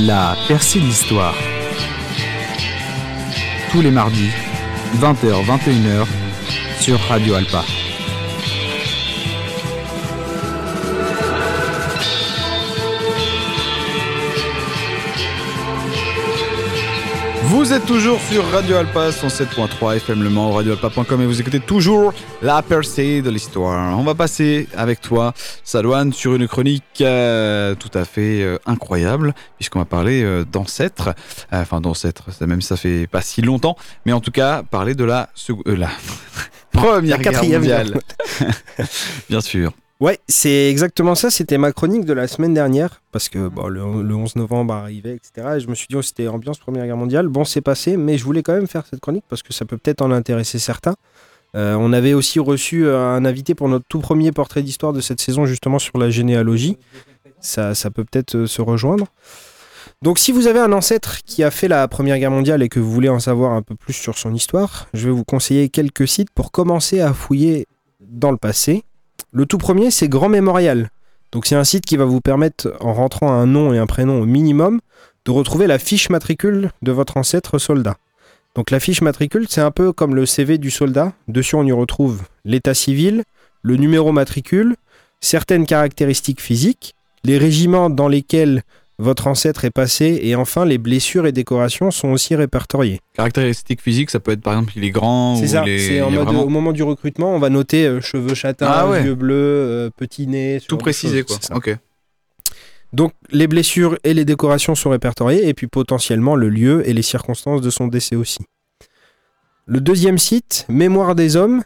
La percée de l'histoire. Tous les mardis, 20h-21h, sur Radio Alpa. Vous êtes toujours sur Radio Alpa 107.3 FM Le Mans, radioalpa.com et vous écoutez toujours la percée de l'histoire. On va passer avec toi, Salouane, sur une chronique euh, tout à fait euh, incroyable, puisqu'on va parler euh, d'ancêtres, enfin d'ancêtres, ça même ça fait pas si longtemps, mais en tout cas parler de la, première La guerre quatrième mondiale. Bien sûr. Ouais, c'est exactement ça. C'était ma chronique de la semaine dernière. Parce que bon, le, le 11 novembre arrivait, etc. Et je me suis dit, oh, c'était ambiance Première Guerre mondiale. Bon, c'est passé, mais je voulais quand même faire cette chronique parce que ça peut peut-être en intéresser certains. Euh, on avait aussi reçu euh, un invité pour notre tout premier portrait d'histoire de cette saison, justement sur la généalogie. Ça, ça peut peut-être euh, se rejoindre. Donc, si vous avez un ancêtre qui a fait la Première Guerre mondiale et que vous voulez en savoir un peu plus sur son histoire, je vais vous conseiller quelques sites pour commencer à fouiller dans le passé. Le tout premier, c'est Grand Mémorial. Donc c'est un site qui va vous permettre, en rentrant un nom et un prénom au minimum, de retrouver la fiche matricule de votre ancêtre soldat. Donc la fiche matricule, c'est un peu comme le CV du soldat. Dessus, on y retrouve l'état civil, le numéro matricule, certaines caractéristiques physiques, les régiments dans lesquels votre ancêtre est passé, et enfin les blessures et décorations sont aussi répertoriées. Caractéristiques physiques, ça peut être par exemple il est grand C'est ça, les- c'est en mode vraiment au moment du recrutement, on va noter euh, cheveux châtains, Ah ouais. yeux bleus, euh, petit nez. tout précisé quoi. Ok. Donc les blessures et les décorations sont répertoriées et puis potentiellement le lieu et les circonstances de son décès aussi. Le deuxième site, Mémoire des hommes.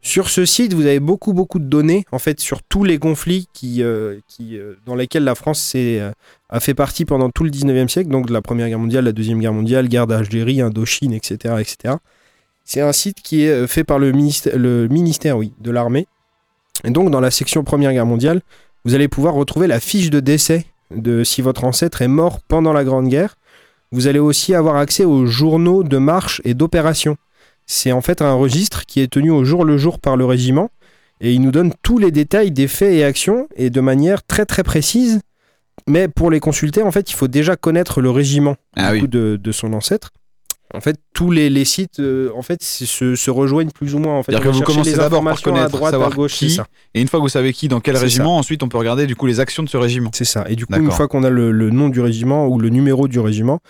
Sur ce site, vous avez beaucoup beaucoup de données en fait sur tous les conflits euh, euh, dans lesquels la France euh, a fait partie pendant tout le 19e siècle, donc de la Première Guerre mondiale, la Deuxième Guerre mondiale, guerre d'Algérie, Indochine, etc. etc. C'est un site qui est fait par le ministère, le ministère oui, de l'armée. Et donc dans la section Première Guerre mondiale, vous allez pouvoir retrouver la fiche de décès de si votre ancêtre est mort pendant la Grande Guerre. Vous allez aussi avoir accès aux journaux de marche et d'opération. C'est en fait un registre qui est tenu au jour le jour par le régiment et il nous donne tous les détails des faits et actions et de manière très très précise. Mais pour les consulter, en fait, il faut déjà connaître le régiment Ah oui. de son ancêtre. En fait, tous les, les sites euh, en fait, se, se rejoignent plus ou moins. En fait, que vous commencez d'abord par connaître, à droite, savoir à gauche, qui, ça. et une fois que vous savez qui, dans quel régiment, ensuite on peut regarder du coup les actions de ce régiment. C'est ça. Et du coup, une fois qu'on a le, le nom du régiment ou le numéro du régiment,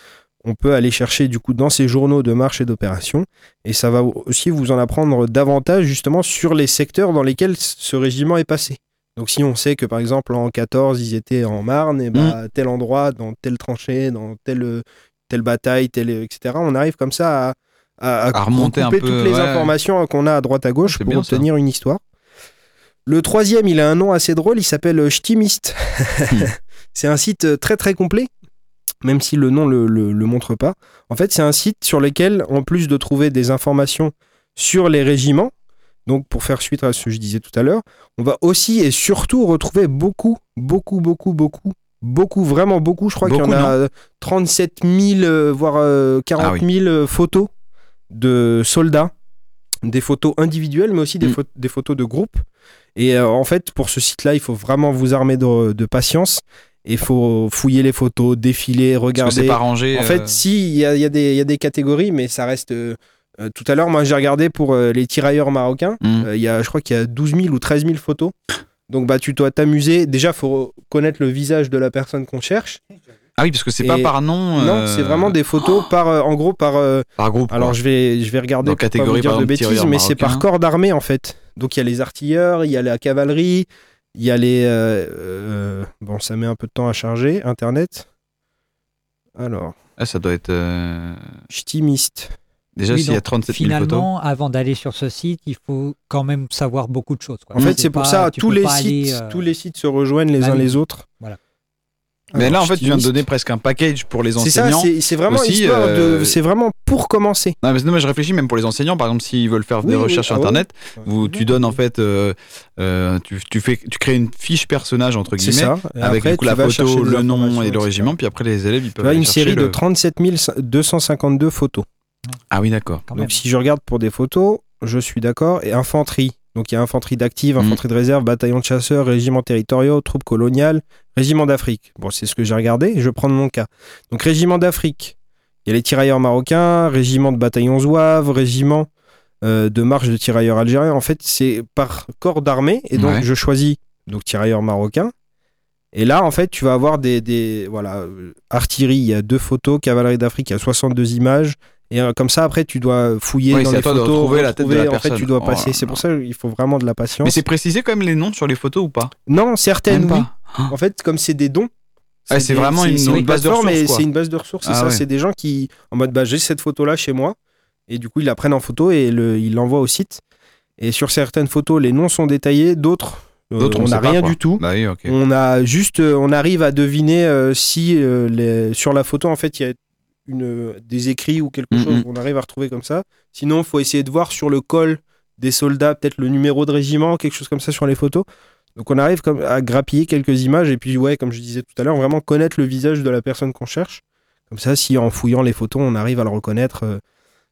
on peut aller chercher du coup dans ces journaux de marche et d'opération. Et ça va aussi vous en apprendre davantage justement sur les secteurs dans lesquels ce régiment est passé. Donc si on sait que par exemple en 14 ils étaient en Marne, et bah, à tel endroit, dans telle tranchée, dans telle, telle bataille, telle, etc. On arrive comme ça à, à, À remonter un peu, toutes les ouais. informations qu'on a à droite à gauche pour ça. obtenir une histoire. Le troisième, il a un nom assez drôle, il s'appelle euh, Ch'timiste. c'est un site euh, très très complet, même si le nom le, le, le montre pas. En fait, c'est un site sur lequel, en plus de trouver des informations sur les régiments, donc pour faire suite à ce que je disais tout à l'heure, on va aussi et surtout retrouver beaucoup, beaucoup, beaucoup, beaucoup, beaucoup, vraiment beaucoup. Je crois qu'il y en a non euh, 37 000, euh, voire euh, 40 Ah oui. 000 euh, photos de soldats, des photos individuelles, mais aussi des, Mm. pho- des photos de groupe. Et euh, en fait, pour ce site-là, il faut vraiment vous armer de, de patience. Il faut fouiller les photos, défiler, regarder. c'est pas rangé. En euh, fait, si, il y a, y a y a des catégories, mais ça reste. euh, euh, tout à l'heure, moi, j'ai regardé pour euh, les tirailleurs marocains. Euh, il y a, je crois qu'il y a 12 000 ou 13 000 photos. Donc, bah, tu dois t'amuser. Déjà, il faut connaître le visage de la personne qu'on cherche. Ah oui, parce que c'est pas par nom. Non, euh, c'est vraiment des photos par, euh, en gros, par. euh, par groupe. alors, je vais, je vais regarder Dans pour pas catégorie, vous dire par de bêtises, mais c'est par corps d'armée, en fait. Donc, il y a les artilleurs, il y a la cavalerie, il y a les. bon, ça met un peu de temps à charger. Internet. Alors, Ah, ça doit être. ch'timiste. Déjà, Oui, s'il y a donc, 37 000 photos. Finalement, avant d'aller sur ce site, il faut quand même savoir beaucoup de choses. quoi. En fait, c'est pour ça, tous les, sites, aller, euh, tous les sites se rejoignent les bah uns oui. les autres. Voilà. Mais là, en fait, tu viens de donner presque un package pour les C'est ça, enseignants. c'est vraiment euh, de. C'est vraiment pour commencer. Non, mais, non, mais je réfléchis même pour les enseignants, par exemple, s'ils veulent faire Oui, des recherches ah. Internet, vous, tu donnes en fait, euh, euh, tu, tu fais, tu crées une fiche personnage entre guillemets, ça. Avec après, du coup tu la photo, le nom et le régiment, puis après les élèves ils peuvent une série de le- 37 252 photos. Ah oui, d'accord. même. Donc si je regarde pour des photos, je suis d'accord. Et infanterie. Donc il y a infanterie d'active, infanterie de réserve, bataillon de chasseurs, régiments territoriaux, troupes coloniales, Régiment d'Afrique. Bon, c'est ce que j'ai regardé. Je vais prendre mon cas. Donc, Régiment d'Afrique. Il y a les tirailleurs marocains, Régiment de bataillon zouave, Régiment euh, de marche de tirailleurs algériens. En fait, c'est par corps d'armée. Et donc, Ouais. je choisis donc tirailleurs marocains. Et là, en fait, tu vas avoir des, des voilà, euh, artillerie, il y a deux photos, cavalerie d'Afrique, il y a 62 images. Et euh, comme ça, après, tu dois fouiller Oui, dans les toi de photos, retrouver la tête de la En fait, personne. tu dois Oh passer. C'est pour ça qu'il faut vraiment de la patience. Mais c'est précisé quand même les noms sur les photos ou pas? Non, certaines, Même oui. pas. En fait, comme c'est des dons. Ah, c'est vraiment une- base de ressources. C'est une base de ressources, c'est Ah ça. ouais. C'est des gens qui, en mode, bah, j'ai cette photo-là chez moi. Et du coup, ils la prennent en photo et le, ils l'envoient au site. Et sur certaines photos, les noms sont détaillés. D'autres, euh, on n'a pas, rien du tout. Bah oui. On a juste, euh, on arrive à deviner euh, si les- sur la photo, en fait, il y a une, des écrits ou quelque chose. On arrive à retrouver comme ça. Sinon, il faut essayer de voir sur le col des soldats, peut-être le numéro de régiment, quelque chose comme ça sur les photos. Donc, on arrive comme à grappiller quelques images et puis, ouais, comme je disais tout à l'heure, vraiment connaître le visage de la personne qu'on cherche. Comme ça, si en fouillant les photos, on arrive à le reconnaître, euh,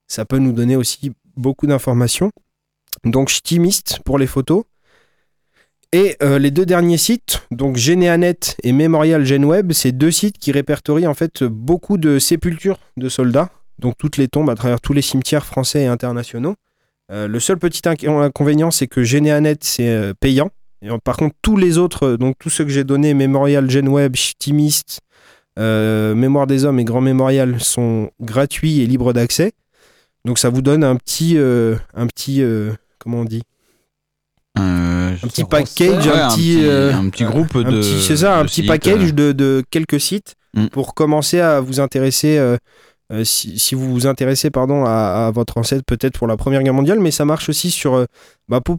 ça peut nous donner aussi beaucoup d'informations. Donc, Ch'timiste pour les photos. Et euh, les deux derniers sites, donc Généanet et Memorial GenWeb, c'est deux sites qui répertorient en fait beaucoup de sépultures de soldats, donc toutes les tombes à travers tous les cimetières français et internationaux. Euh, le seul petit inc- inconvénient, c'est que Généanet, c'est euh, payant. Par contre, tous les autres, donc tous ceux que j'ai donnés, Memorial GenWeb, Ch'timiste, euh, Mémoire des Hommes et Grand Mémorial, sont gratuits et libres d'accès. Donc ça vous donne un petit, un petit, comment on dit? Un petit package, Ouais, un, petit, euh, un petit groupe un de. petit- c'est ça, un petit sites, package euh. de, de quelques sites Mm. pour commencer à vous intéresser. euh, si, si vous vous intéressez pardon à, à votre ancêtre peut-être pour la Première Guerre mondiale, mais ça marche aussi sur euh, bah, pour,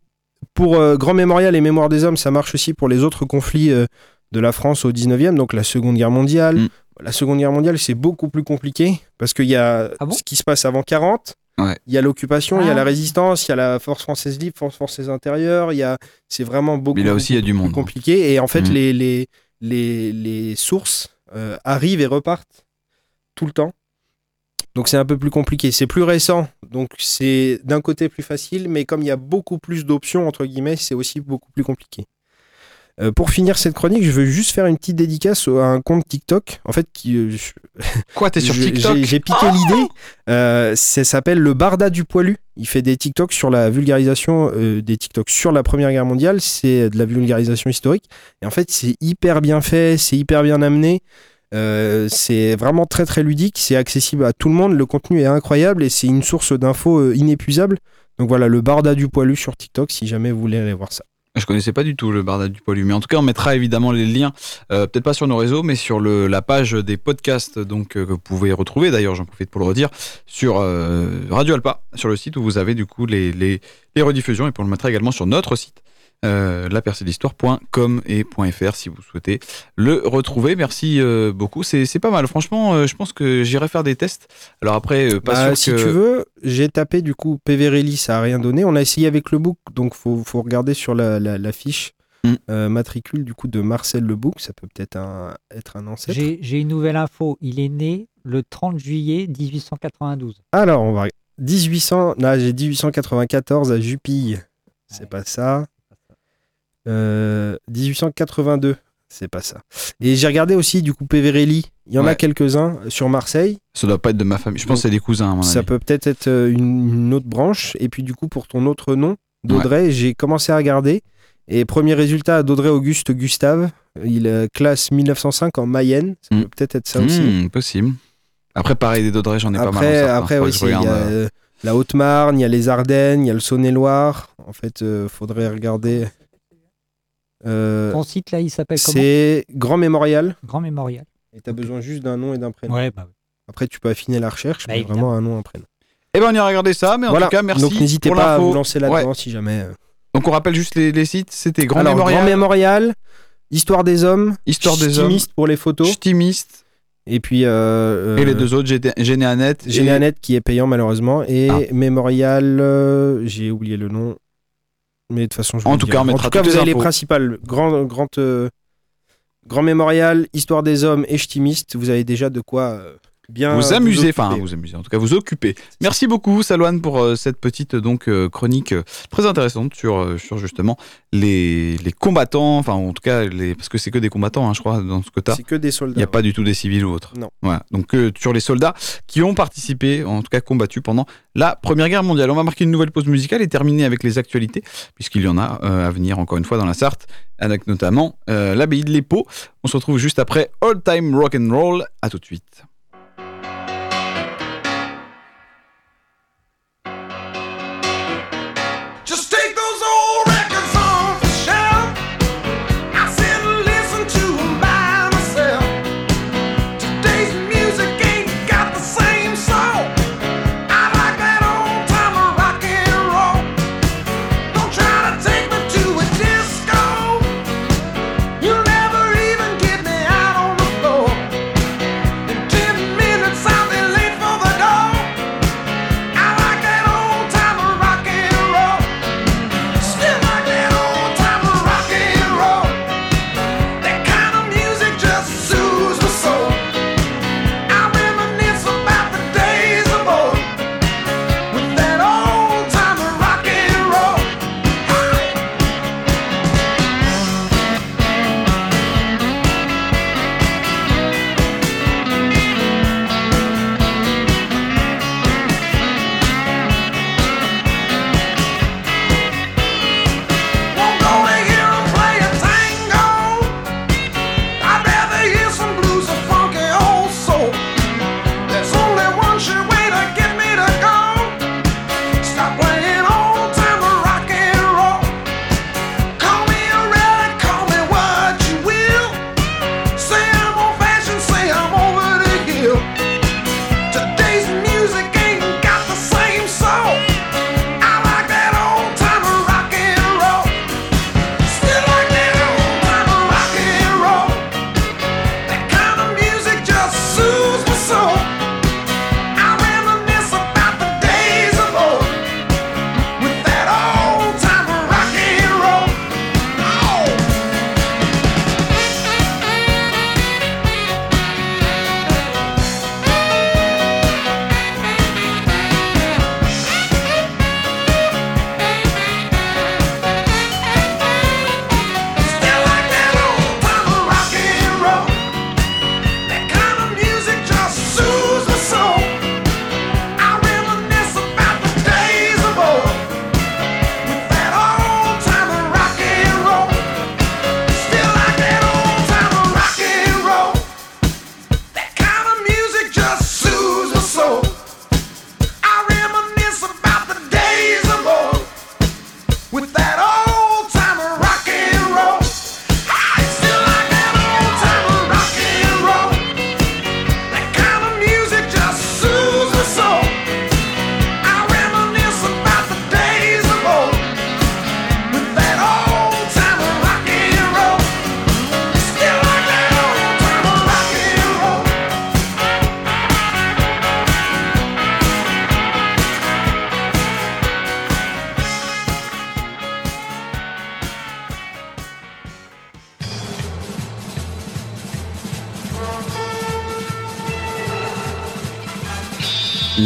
pour euh, Grand Mémorial et Mémoire des Hommes, ça marche aussi pour les autres conflits euh, de la France au 19e, donc la Seconde Guerre mondiale. Mm. La Seconde Guerre mondiale, c'est beaucoup plus compliqué parce qu'il y a Ah bon? ce qui se passe avant 40. Ouais. Il y a l'occupation, il y a Ah. la résistance, il y a la force française libre, force française intérieure. Il y a, c'est vraiment beaucoup. Mais là aussi, il y a du plus monde. compliqué. Et en fait, Mhm. les, les, les, les sources euh, arrivent et repartent tout le temps. Donc c'est un peu plus compliqué. C'est plus récent, donc c'est d'un côté plus facile, mais comme il y a beaucoup plus d'options, entre guillemets, c'est aussi beaucoup plus compliqué. Euh, pour finir cette chronique, je veux juste faire une petite dédicace à un compte TikTok. En fait, qui, euh, je- Quoi, t'es sur TikTok j'ai- piqué l'idée. Euh, ça s'appelle le Barda du poilu. Il fait des TikTok sur la vulgarisation, des TikTok sur la Première Guerre mondiale. C'est de la vulgarisation historique. Et en fait, c'est hyper bien fait, c'est hyper bien amené. C'est vraiment très très ludique, c'est accessible à tout le monde, le contenu est incroyable et c'est une source d'infos inépuisable. Donc voilà, le Barda du poilu sur TikTok si jamais vous voulez aller voir ça. Je connaissais pas du tout le Barda du Poilu, mais en tout cas on mettra évidemment les liens, euh, peut-être pas sur nos réseaux, mais sur le, la page des podcasts donc euh, que vous pouvez retrouver. D'ailleurs, j'en profite pour le redire sur euh, Radio Alpa, sur le site où vous avez du coup les, les, rediffusions et pour le mettre également sur notre site. Euh, lapercédhistoire.com et .fr si vous souhaitez le retrouver. Merci euh, beaucoup, c'est pas mal. Franchement, euh, je pense que j'irai faire des tests. Alors après, euh, pas Bah, sûr si que... tu veux, j'ai tapé du coup PV Rally, ça a rien donné. On a essayé avec le book, donc faut, faut regarder sur la, la, la fiche Mm. euh, matricule du coup de Marcel Le Bouc. Ça peut peut-être un- être un ancêtre. J'ai une nouvelle info. Il est né le 30 juillet 1892. Alors, on va 1800, là j'ai 1894 à Jupille. C'est pas ça. Euh, 1882, c'est pas ça. Et j'ai regardé aussi du coup Peverelli. Il y en a quelques-uns sur Marseille. Ça doit pas être de ma famille. Je pense que c'est des cousins à mon Ça avis. peut peut-être être euh, une, autre branche. Et puis du coup, pour ton autre nom, d'Audrey, j'ai commencé à regarder. Et premier résultat, d'Audrey Auguste Gustave. Il euh, classe 1905 en Mayenne. Ça Mm. peut peut-être être ça aussi. Hmm, possible. Après, pareil, des Dodrey, j'en ai pas mal. Après, sortant. après aussi, il y a euh, euh, la Haute-Marne, il y a les Ardennes, il y a le Saône-et-Loire. En fait, euh, faudrait regarder. Euh, Ton site là, il s'appelle comment c'est Grand Mémorial. Grand Mémorial. Et tu as besoin juste d'un nom et d'un prénom. Ouais, bah oui. Après, tu peux affiner la recherche, Bah, mais évidemment. vraiment un nom, un prénom. Eh ben, on ira regarder ça, mais en voilà. tout cas, merci. Donc, n'hésitez pas à vous lancer là-dedans Ouais. si jamais. euh. Donc, on rappelle juste les, les sites. C'était Grand Alors, Mémorial, Grand Mémorial, Histoire des Hommes, Histoire des Hommes, pour les photos. Ch'timiste Et puis. euh, et les deux autres, Généanet. et- Généanet qui est payant malheureusement. Et Ah. Mémorial, euh, j'ai oublié le nom. Mais de toute façon, je En tout cas, en tout cas, vous avez les principales. Grand, grand, euh, grand Mémorial, Histoire des Hommes et Ch'timiste. Vous avez déjà de quoi euh, bien vous amuser, enfin vous amuser, en tout cas vous occuper. Merci beaucoup Salouane pour euh, cette petite donc euh, chronique euh, très intéressante sur sur justement les, les combattants, enfin en tout cas les parce que c'est que des combattants, hein, je crois dans ce que t'as. C'est que des Il soldats. n'y a pas du tout des civils ou autres. Non. Voilà. Donc sur les soldats qui ont participé, en tout cas combattu pendant la Première Guerre mondiale. On va marquer une nouvelle pause musicale et terminer avec les actualités, puisqu'il y en a à venir encore une fois dans la Sarthe, avec notamment l'abbaye de l'Épau. On se retrouve juste après All Time Rock and Roll. À tout de suite.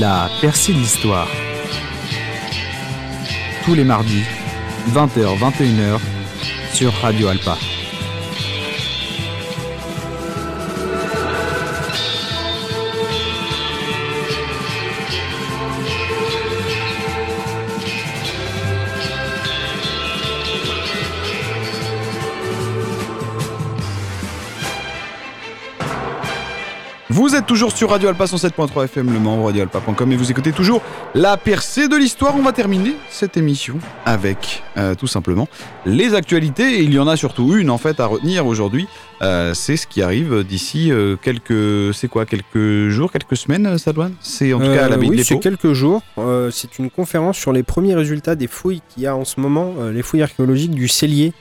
La percée de l'histoire. Tous les mardis, 20h-21h, sur Radio Alpa. Toujours sur Radio Alpa 107.3 FM, le membre radioalpa.com et vous écoutez toujours la percée de l'histoire. On va terminer cette émission avec euh, tout simplement les actualités. Et il y en a surtout une en fait à retenir aujourd'hui. Euh, c'est ce qui arrive d'ici euh, quelques, c'est quoi, quelques jours, quelques semaines, Sadouane? C'est en tout cas à l'abbaye oui, c'est quelques jours. C'est une conférence sur les premiers résultats des fouilles qu'il y a en ce moment, les fouilles archéologiques du cellier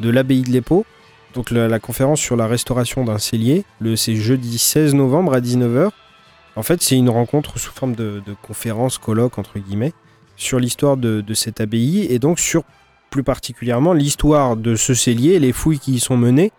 de l'abbaye de l'Épau. Donc la, la conférence sur la restauration d'un cellier, c'est jeudi 16 novembre à 19h. En fait, c'est une rencontre sous forme de, de conférence, colloque, entre guillemets, sur l'histoire de, de cette abbaye et donc sur plus particulièrement l'histoire de ce cellier, les fouilles qui y sont menées,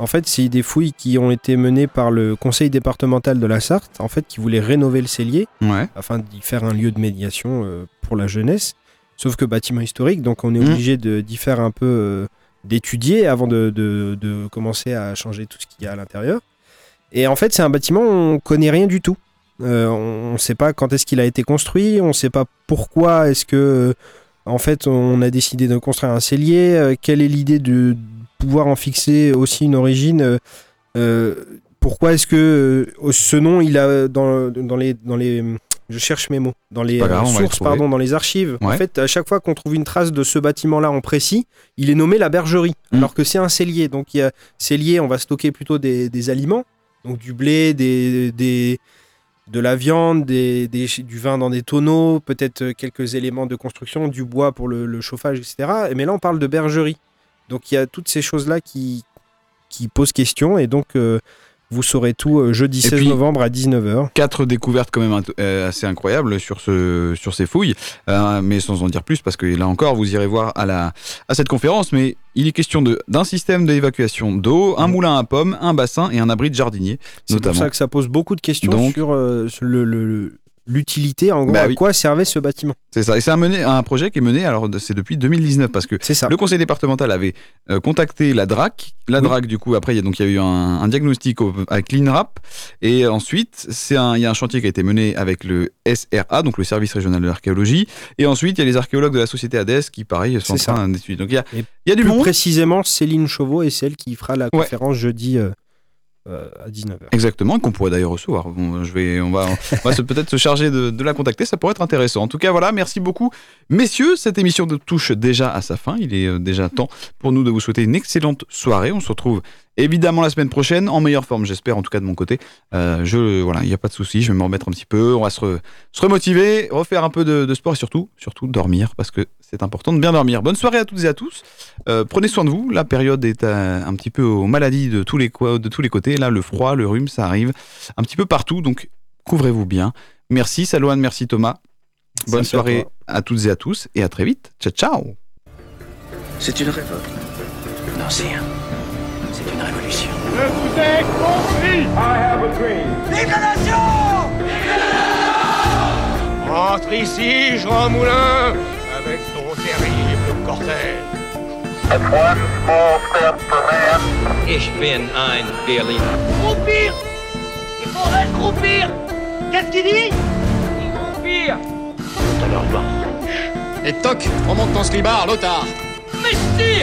En fait, c'est des fouilles qui ont été menées par le conseil départemental de la Sarthe, en fait, qui voulait rénover le cellier Ouais. afin d'y faire un lieu de médiation euh, pour la jeunesse. Sauf que bâtiment historique, donc on est Mhm. obligé de- d'y faire un peu euh, d'étudier avant de, de- de commencer à changer tout ce qu'il y a à l'intérieur. Et en fait, c'est un bâtiment, on connaît rien du tout. Euh, on ne sait pas quand est-ce qu'il a été construit, on ne sait pas pourquoi est-ce que, euh, en fait, on a décidé de construire un cellier. euh, quelle est l'idée de pouvoir en fixer aussi une origine Pourquoi est-ce que ce nom, il a dans, dans les je cherche mes mots dans les grave, euh, sources, pardon, dans les archives. En fait, à chaque fois qu'on trouve une trace de ce bâtiment-là en précis, il est nommé la bergerie, Mm. alors que c'est un cellier. Donc, il y a cellier, on va stocker plutôt des, des aliments, donc du blé, des, des- de la viande, des, des- du vin dans des tonneaux, peut-être quelques éléments de construction, du bois pour le, le chauffage, etc. Mais là, on parle de bergerie. Donc, il y a toutes ces choses-là qui, qui posent question, et donc. euh, vous saurez tout euh, jeudi Et 16 puis- novembre à 19h. Quatre découvertes quand même euh, assez incroyables sur, ce, sur ces fouilles, euh, mais sans en dire plus parce que là encore vous irez voir à, la, à cette conférence, mais il est question de- d'un système d'évacuation d'eau, un moulin à pommes, un bassin et un abri de jardinier C'est pour ça que ça pose beaucoup de questions Donc- sur euh, le- l'utilité, en gros, Bah à oui. quoi servait ce bâtiment. C'est ça, et c'est un, mené- un projet qui est mené, alors c'est depuis 2019, parce que ça. le conseil départemental avait euh, contacté la DRAC. La DRAC, du coup, après, il y a, donc, il y a eu un, un diagnostic au- avec l'INRAP, et ensuite, c'est un- il y a un chantier qui a été mené avec le SRA, donc le service régional de l'archéologie, et ensuite, il y a les archéologues de la société ADES qui, pareil, sont en train d'étudier. Donc, il y a, il y a du Plus monde. précisément, Céline Chauveau est celle qui fera la conférence jeudi euh, à 19h. Exactement, qu'on pourrait d'ailleurs recevoir. Je vais, on va, peut-être se charger de, de la contacter, ça pourrait être intéressant. En tout cas, voilà, merci beaucoup. Messieurs, cette émission touche déjà à sa fin. Il est euh, déjà temps pour nous de vous souhaiter une excellente soirée. On se retrouve évidemment la semaine prochaine, en meilleure forme, j'espère, en tout cas de mon côté. Euh, je, voilà, il n'y a pas de souci, je vais me remettre un petit peu, on va se, re- se remotiver, refaire un peu de, de sport et surtout, surtout dormir, parce que c'est important de bien dormir. Bonne soirée à toutes et à tous. Euh, prenez soin de vous. La période est euh, un petit peu aux maladies de tous les, co- de tous les côtés. Là, le froid, le rhume, ça arrive un petit peu partout. Donc, couvrez-vous bien. Merci, Salouane. Merci, Thomas. Bonne soirée à, toutes et à tous. Et à très vite. Ciao, ciao. C'est une révolte. Non, c'est rien. C'est une révolution. Je vous ai compris I have a dream Vive la nation Rentre ici, Jean Moulin, avec ton terrible cortège. That's one small step for man. Ich bin ein Berliner. Groupir Il faudrait se groupir Qu'est-ce qu'il dit? Groupir Alors, bah. Et toc, remonte ton slibard, Lothar Mais si